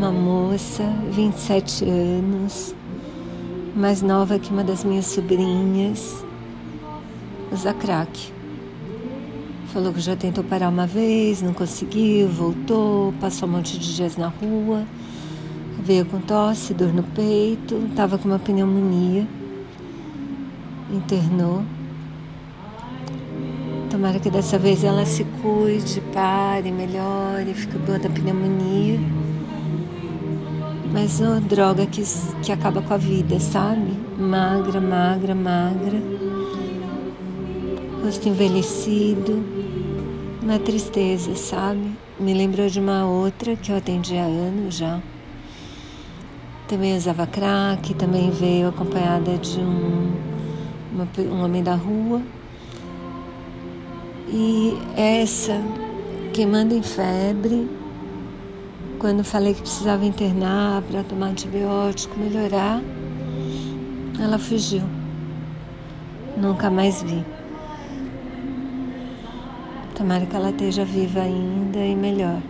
uma moça, 27 anos, mais nova que uma das minhas sobrinhas, usa crack. Falou que já tentou parar uma vez, não conseguiu, voltou, passou um monte de dias na rua, veio com tosse, dor no peito, estava com uma pneumonia, internou. Tomara que dessa vez ela se cuide, pare, melhore, fique boa da pneumonia. Mas é uma droga que, que acaba com a vida, sabe? Magra, magra, magra. Rosto envelhecido. Uma tristeza, sabe? Me lembrou de uma outra que eu atendi há anos já. Também usava crack, também veio acompanhada de um, uma, um homem da rua. E essa, queimando em febre, quando falei que precisava internar para tomar antibiótico, melhorar, ela fugiu. Nunca mais vi. Tomara que ela esteja viva ainda e melhor.